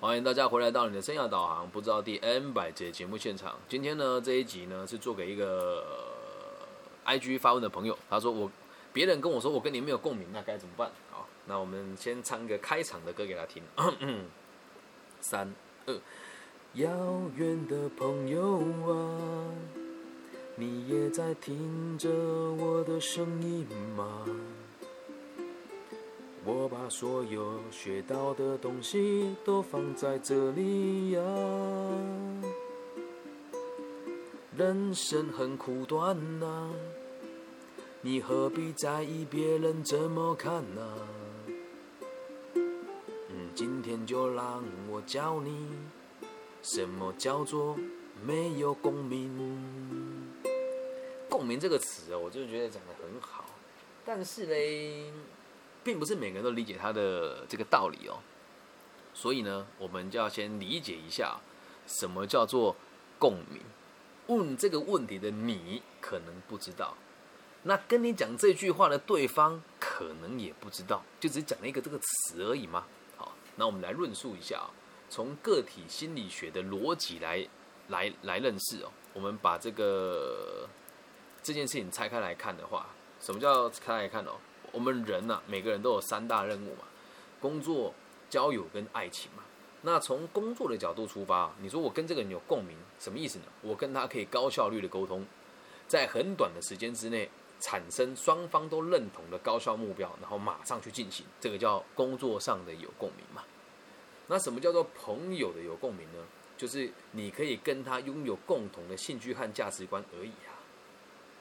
欢迎大家回来到你的生涯导航，不知道第 N 百节节目现场。今天呢，这一集呢是做给一个 IG 发问的朋友，他说我别人跟我说我跟你没有共鸣，那该怎么办？好，那我们先唱个开场的歌给他听。三二，遥远的朋友啊，你也在听着我的声音吗？我把所有学到的东西都放在这里呀。人生很苦短呐，你何必在意别人怎么看呢？嗯，今天就让我教你，什么叫做没有共鸣。共鸣这个词哦，我就觉得讲的很好，但是嘞。并不是每个人都理解他的这个道理哦，所以呢，我们就要先理解一下什么叫做共鸣。问这个问题的你可能不知道，那跟你讲这句话的对方可能也不知道，就只讲了一个这个词而已嘛。好，那我们来论述一下啊，从个体心理学的逻辑来来来认识哦。我们把这个这件事情拆开来看的话，什么叫拆开来看哦？我们人呐，每个人都有三大任务嘛，工作、交友跟爱情嘛。那从工作的角度出发，你说我跟这个人有共鸣，什么意思呢？我跟他可以高效率的沟通，在很短的时间之内产生双方都认同的高效目标，然后马上去进行，这个叫工作上的有共鸣嘛。那什么叫做朋友的有共鸣呢？就是你可以跟他拥有共同的兴趣和价值观而已啊。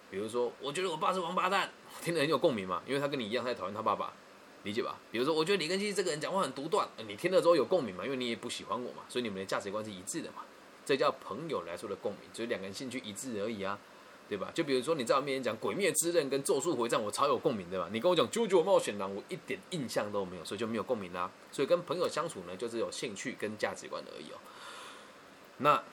比如说，我觉得我爸是王八蛋，听得很有共鸣嘛，因为他跟你一样，他也讨厌他爸爸，理解吧？比如说，我觉得李根基这个人讲话很独断，你听了之后有共鸣嘛，因为你也不喜欢我嘛，所以你们的价值观是一致的嘛，这叫朋友来说的共鸣，只是两个人兴趣一致而已啊，对吧？就比如说你在我面前讲《鬼灭之刃》跟《咒术回战》，我超有共鸣对吧？你跟我讲《啾啾冒险狼》，我一点印象都没有，所以就没有共鸣啦。所以跟朋友相处呢，就是有兴趣跟价值观而已哦。那。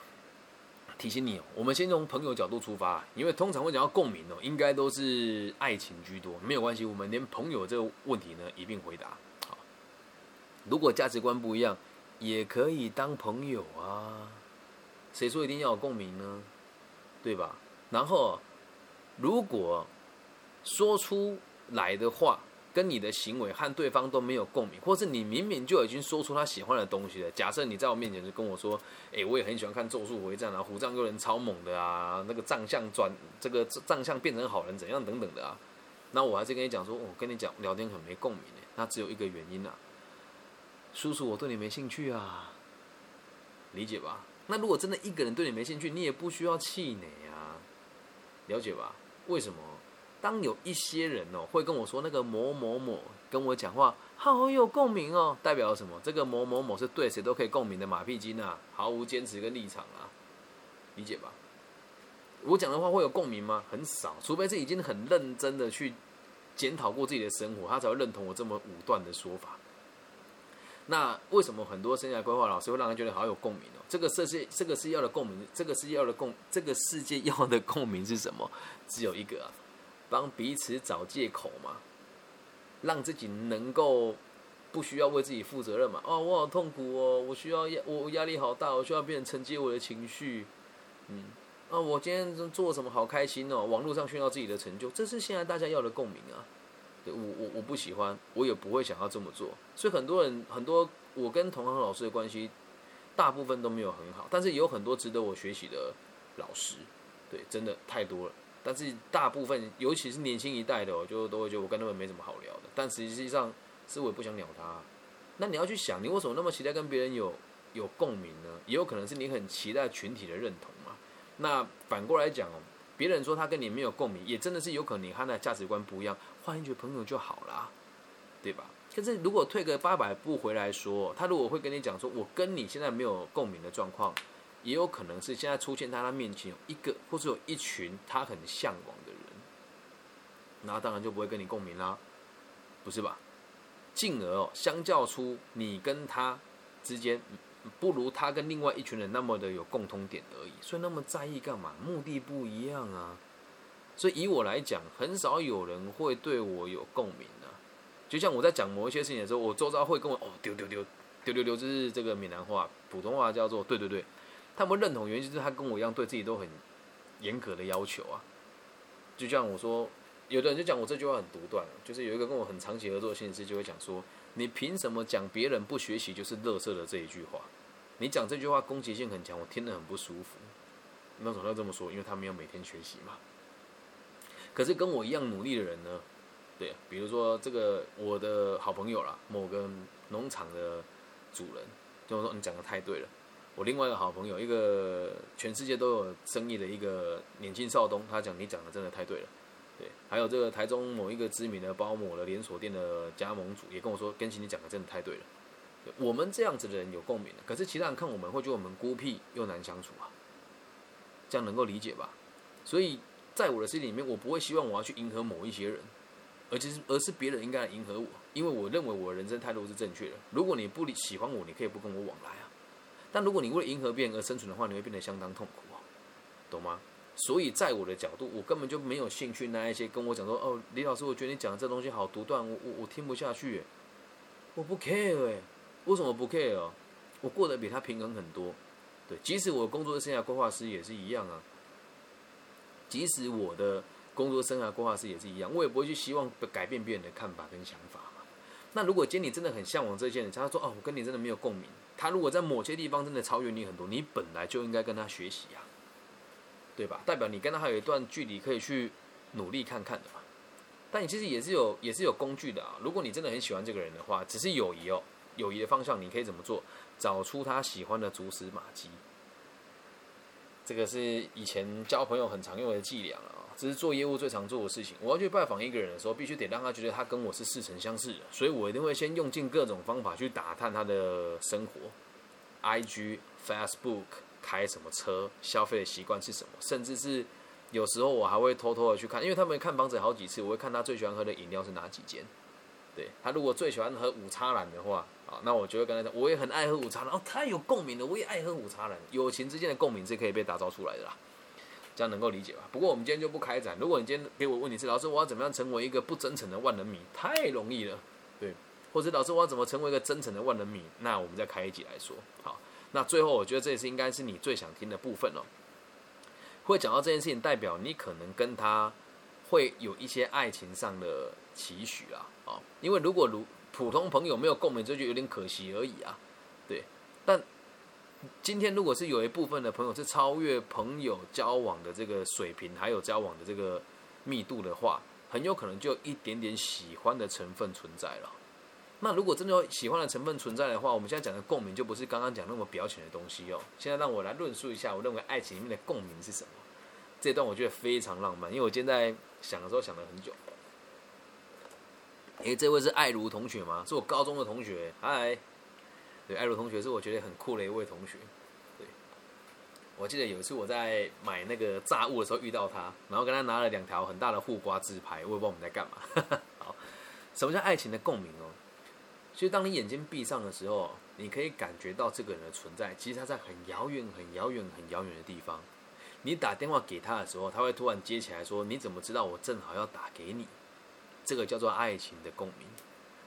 提醒你哦，我们先从朋友角度出发，因为通常会讲到共鸣哦，应该都是爱情居多。没有关系，我们连朋友这个问题呢一并回答。好，如果价值观不一样，也可以当朋友啊。谁说一定要有共鸣呢？对吧？然后，如果说出来的话。跟你的行为和对方都没有共鸣，或是你明明就已经说出他喜欢的东西了。假设你在我面前就跟我说：“哎，我也很喜欢看《咒术回战》啊，虎杖悠仁超猛的啊，那个藏相转这个藏相变成好人怎样等等的啊。”那我还是跟你讲说：“我跟你讲聊天很没共鸣，那只有一个原因啊，叔叔我对你没兴趣啊，理解吧？那如果真的一个人对你没兴趣，你也不需要气馁啊，了解吧？为什么？”当有一些人哦会跟我说那个某某某跟我讲话好有共鸣哦，代表什么？这个某某某是对谁都可以共鸣的马屁精啊，毫无坚持跟立场啊，理解吧？我讲的话会有共鸣吗？很少，除非是已经很认真的去检讨过自己的生活，他才会认同我这么武断的说法。那为什么很多生涯规划老师会让人觉得好有共鸣哦？这个世界，这个世界要的共鸣，这个世界要的共，这个世界要的共鸣是什么？只有一个啊。帮彼此找借口嘛，让自己能够不需要为自己负责任嘛。哦，我好痛苦哦，我需要压，我压力好大，我需要别人承接我的情绪。嗯，啊，我今天做什么好开心哦？网络上炫耀自己的成就，这是现在大家要的共鸣啊。对我我我不喜欢，我也不会想要这么做。所以很多人很多，我跟同行老师的关系大部分都没有很好，但是有很多值得我学习的老师，对，真的太多了。但是大部分，尤其是年轻一代的，我就都会觉得我跟他们没什么好聊的。但实际上，是我也不想鸟他。那你要去想，你为什么那么期待跟别人有有共鸣呢？也有可能是你很期待群体的认同嘛。那反过来讲哦，别人说他跟你没有共鸣，也真的是有可能你和他的价值观不一样，换一群朋友就好啦，对吧？可是如果退个八百步回来说，他如果会跟你讲说，我跟你现在没有共鸣的状况。也有可能是现在出现在他面前有一个，或者有一群他很向往的人，那当然就不会跟你共鸣啦，不是吧？进而哦，相较出你跟他之间，不如他跟另外一群人那么的有共通点而已。所以那么在意干嘛？目的不一样啊。所以以我来讲，很少有人会对我有共鸣啊。就像我在讲某一些事情的时候，我周遭会跟我哦丢丢丢。丢丢丢，就是这个闽南话，普通话叫做对对对。他们认同原因就是他跟我一样，对自己都很严格的要求啊。就像我说，有的人就讲我这句话很独断，就是有一个跟我很长期合作的心理师就会讲说，你凭什么讲别人不学习就是乐色的这一句话？你讲这句话攻击性很强，我听得很不舒服。那总要这么说？因为他没有每天学习嘛。可是跟我一样努力的人呢？对，比如说这个我的好朋友啦，某个农场的主人，就说你讲的太对了。我另外一个好朋友，一个全世界都有生意的一个年轻少东，他讲你讲的真的太对了。对，还有这个台中某一个知名的包某的连锁店的加盟主也跟我说，跟新你讲的真的太对了。我们这样子的人有共鸣的，可是其他人看我们会觉得我们孤僻又难相处啊，这样能够理解吧？所以在我的心里面，我不会希望我要去迎合某一些人。而且是，而是别人应该来迎合我，因为我认为我的人生态度是正确的。如果你不喜欢我，你可以不跟我往来啊。但如果你为了迎合别人而生存的话，你会变得相当痛苦哦，懂吗？所以在我的角度，我根本就没有兴趣那一些跟我讲说，哦，李老师，我觉得你讲的这东西好独断，我我我听不下去，我不 care 哎，为什么不 care？我过得比他平衡很多，对，即使我工作生涯规划师也是一样啊，即使我的。工作生涯规划师也是一样，我也不会去希望改变别人的看法跟想法嘛。那如果今天你真的很向往这些人，他说哦，我跟你真的没有共鸣。他如果在某些地方真的超越你很多，你本来就应该跟他学习呀，对吧？代表你跟他还有一段距离可以去努力看看的嘛。但你其实也是有也是有工具的啊。如果你真的很喜欢这个人的话，只是友谊哦，友谊的方向你可以怎么做？找出他喜欢的蛛丝马迹。这个是以前交朋友很常用的伎俩啊。这是做业务最常做的事情。我要去拜访一个人的时候，必须得让他觉得他跟我是似曾相识的，所以我一定会先用尽各种方法去打探他的生活，IG、Facebook 开什么车，消费的习惯是什么，甚至是有时候我还会偷偷的去看，因为他们看房子好几次，我会看他最喜欢喝的饮料是哪几间。对他如果最喜欢喝五叉兰的话，那我就会跟他讲，我也很爱喝五叉蓝，哦，太有共鸣了，我也爱喝午茶，人，友情之间的共鸣是可以被打造出来的啦。这样能够理解吧？不过我们今天就不开展。如果你今天给我问题是老师，我要怎么样成为一个不真诚的万人迷？太容易了，对。或者老师，我要怎么成为一个真诚的万人迷？那我们再开一集来说。好，那最后我觉得这也是应该是你最想听的部分哦。会讲到这件事情，代表你可能跟他会有一些爱情上的期许啊。哦，因为如果如普通朋友没有共鸣，这就有点可惜而已啊。对，但。今天如果是有一部分的朋友是超越朋友交往的这个水平，还有交往的这个密度的话，很有可能就一点点喜欢的成分存在了。那如果真的有喜欢的成分存在的话，我们现在讲的共鸣就不是刚刚讲那么表浅的东西哦。现在让我来论述一下，我认为爱情里面的共鸣是什么。这段我觉得非常浪漫，因为我今天在想的时候想了很久。诶，这位是爱如同学吗？是我高中的同学，嗨。对，艾如同学是我觉得很酷的一位同学。对，我记得有一次我在买那个炸物的时候遇到他，然后跟他拿了两条很大的护瓜自拍，我也不知道我们在干嘛。好，什么叫爱情的共鸣哦？其实当你眼睛闭上的时候，你可以感觉到这个人的存在，其实他在很遥远、很遥远、很遥远的地方。你打电话给他的时候，他会突然接起来说：“你怎么知道我正好要打给你？”这个叫做爱情的共鸣。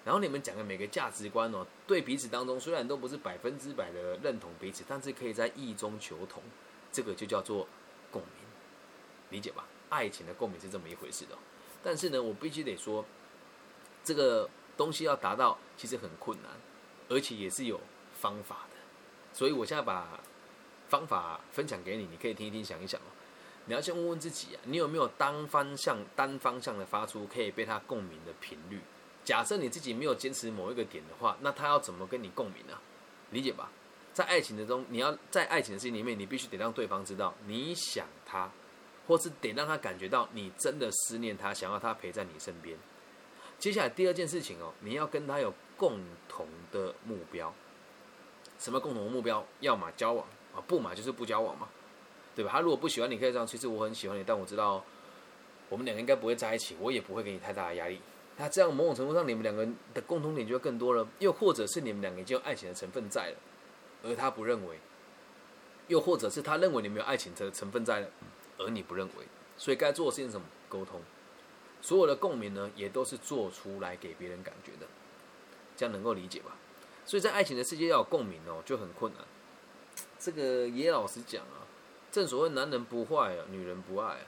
然后你们讲的每个价值观哦，对彼此当中虽然都不是百分之百的认同彼此，但是可以在意中求同，这个就叫做共鸣，理解吧？爱情的共鸣是这么一回事的。但是呢，我必须得说，这个东西要达到其实很困难，而且也是有方法的。所以我现在把方法分享给你，你可以听一听，想一想哦。你要先问问自己啊，你有没有单方向、单方向的发出可以被他共鸣的频率？假设你自己没有坚持某一个点的话，那他要怎么跟你共鸣呢？理解吧？在爱情的中，你要在爱情的事情里面，你必须得让对方知道你想他，或是得让他感觉到你真的思念他，想要他陪在你身边。接下来第二件事情哦，你要跟他有共同的目标。什么共同的目标？要么交往啊，不嘛就是不交往嘛，对吧？他如果不喜欢你，可以这样。其实我很喜欢你，但我知道我们两个应该不会在一起，我也不会给你太大的压力。那这样某种程度上，你们两个人的共同点就会更多了。又或者是你们两个已经有爱情的成分在了，而他不认为；又或者是他认为你们有爱情的成分在了，而你不认为。所以该做的事情是什么？沟通。所有的共鸣呢，也都是做出来给别人感觉的，这样能够理解吧？所以在爱情的世界要有共鸣哦，就很困难。这个也老实讲啊，正所谓男人不坏啊，女人不爱啊，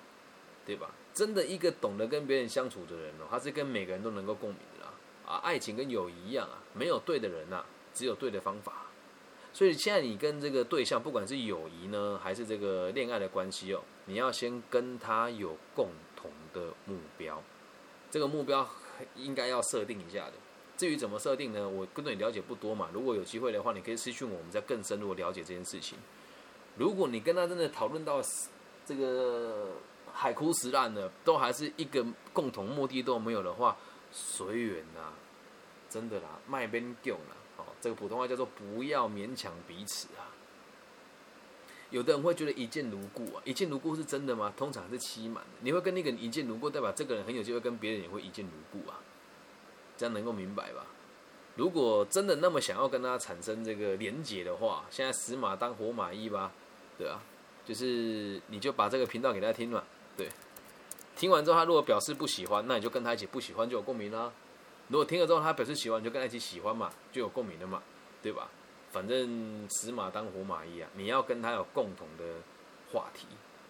对吧？真的一个懂得跟别人相处的人哦，他是跟每个人都能够共鸣的啦。啊，爱情跟友谊一样啊，没有对的人呐，只有对的方法。所以现在你跟这个对象，不管是友谊呢，还是这个恋爱的关系哦，你要先跟他有共同的目标，这个目标应该要设定一下的。至于怎么设定呢？我跟你了解不多嘛。如果有机会的话，你可以私讯我们，再更深入了解这件事情。如果你跟他真的讨论到这个海枯石烂的，都还是一个共同目的都没有的话，随缘呐，真的啦，卖边救啦。哦，这个普通话叫做不要勉强彼此啊。有的人会觉得一见如故啊，一见如故是真的吗？通常是欺瞒。你会跟那个人一见如故，代表这个人很有机会跟别人也会一见如故啊。这样能够明白吧？如果真的那么想要跟他产生这个连结的话，现在死马当活马医吧，对啊，就是你就把这个频道给他听嘛，对，听完之后他如果表示不喜欢，那你就跟他一起不喜欢就有共鸣啦。如果听了之后他表示喜欢，你就跟他一起喜欢嘛，就有共鸣了嘛，对吧？反正死马当活马医啊，你要跟他有共同的话题，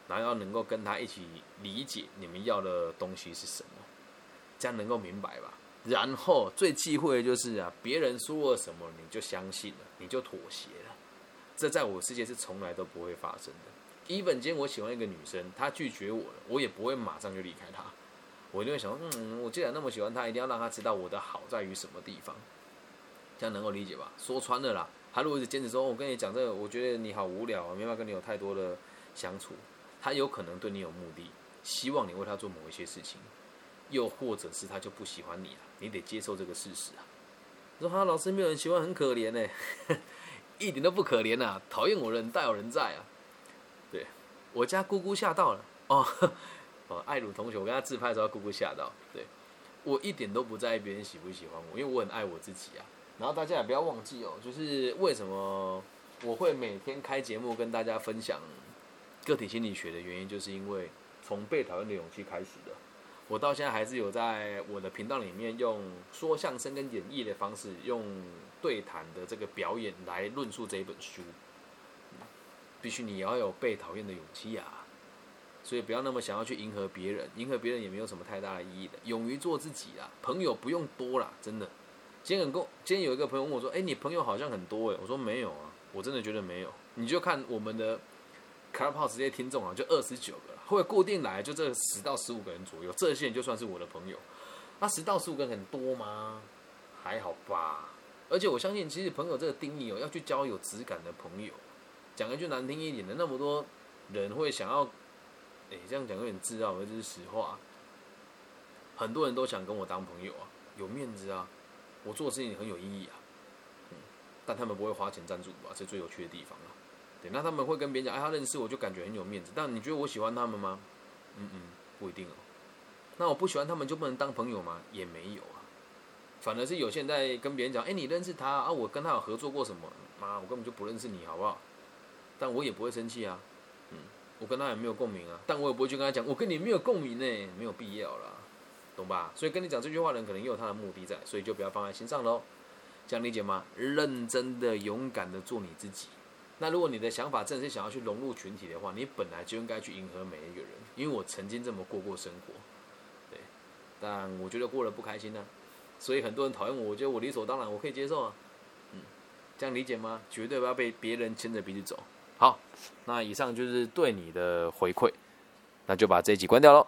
然后要能够跟他一起理解你们要的东西是什么，这样能够明白吧？然后最忌讳的就是啊，别人说了什么你就相信了，你就妥协了。这在我世界是从来都不会发生的。一本间我喜欢一个女生，她拒绝我了，我也不会马上就离开她。我就会想，嗯，我既然那么喜欢她，一定要让她知道我的好在于什么地方。这样能够理解吧？说穿了啦，她如果是坚持说，我跟你讲这个，我觉得你好无聊，没办法跟你有太多的相处。她有可能对你有目的，希望你为她做某一些事情。又或者是他就不喜欢你了，你得接受这个事实啊。说哈，老师没有人喜欢，很可怜呢，一点都不可怜呐，讨厌我人大有人在啊。对，我家姑姑吓到了哦，哦，爱鲁同学，我跟他自拍的时候，姑姑吓到。对，我一点都不在意别人喜不喜欢我，因为我很爱我自己啊。然后大家也不要忘记哦，就是为什么我会每天开节目跟大家分享个体心理学的原因，就是因为从被讨厌的勇气开始的。我到现在还是有在我的频道里面用说相声跟演绎的方式，用对谈的这个表演来论述这一本书。必须你要有被讨厌的勇气啊！所以不要那么想要去迎合别人，迎合别人也没有什么太大的意义的。勇于做自己啊！朋友不用多啦，真的。今天很够，今天有一个朋友问我说：“哎，你朋友好像很多哎。”我说：“没有啊，我真的觉得没有。你就看我们的 Clubhouse 这些听众啊，就二十九个。”会固定来，就这十到十五个人左右，这些人就算是我的朋友。那十到十五个人很多吗？还好吧。而且我相信，其实朋友这个定义哦，要去交有质感的朋友。讲一句难听一点的，那么多人会想要，哎，这样讲有点自傲，这是实话。很多人都想跟我当朋友啊，有面子啊，我做事情很有意义啊。嗯，但他们不会花钱赞助吧？这最有趣的地方啊。对，那他们会跟别人讲，哎，他认识我就感觉很有面子。但你觉得我喜欢他们吗？嗯嗯，不一定哦。那我不喜欢他们就不能当朋友吗？也没有啊。反而是有些人在跟别人讲，哎，你认识他啊？我跟他有合作过什么？妈，我根本就不认识你，好不好？但我也不会生气啊。嗯，我跟他也没有共鸣啊。但我也不会去跟他讲，我跟你没有共鸣呢，没有必要啦，懂吧？所以跟你讲这句话的人，可能也有他的目的在，所以就不要放在心上喽。这样理解吗？认真的、勇敢的做你自己。那如果你的想法真的是想要去融入群体的话，你本来就应该去迎合每一个人。因为我曾经这么过过生活，对，但我觉得过得不开心呢，所以很多人讨厌我，我觉得我理所当然，我可以接受啊，嗯，这样理解吗？绝对不要被别人牵着鼻子走。好，那以上就是对你的回馈，那就把这一集关掉喽。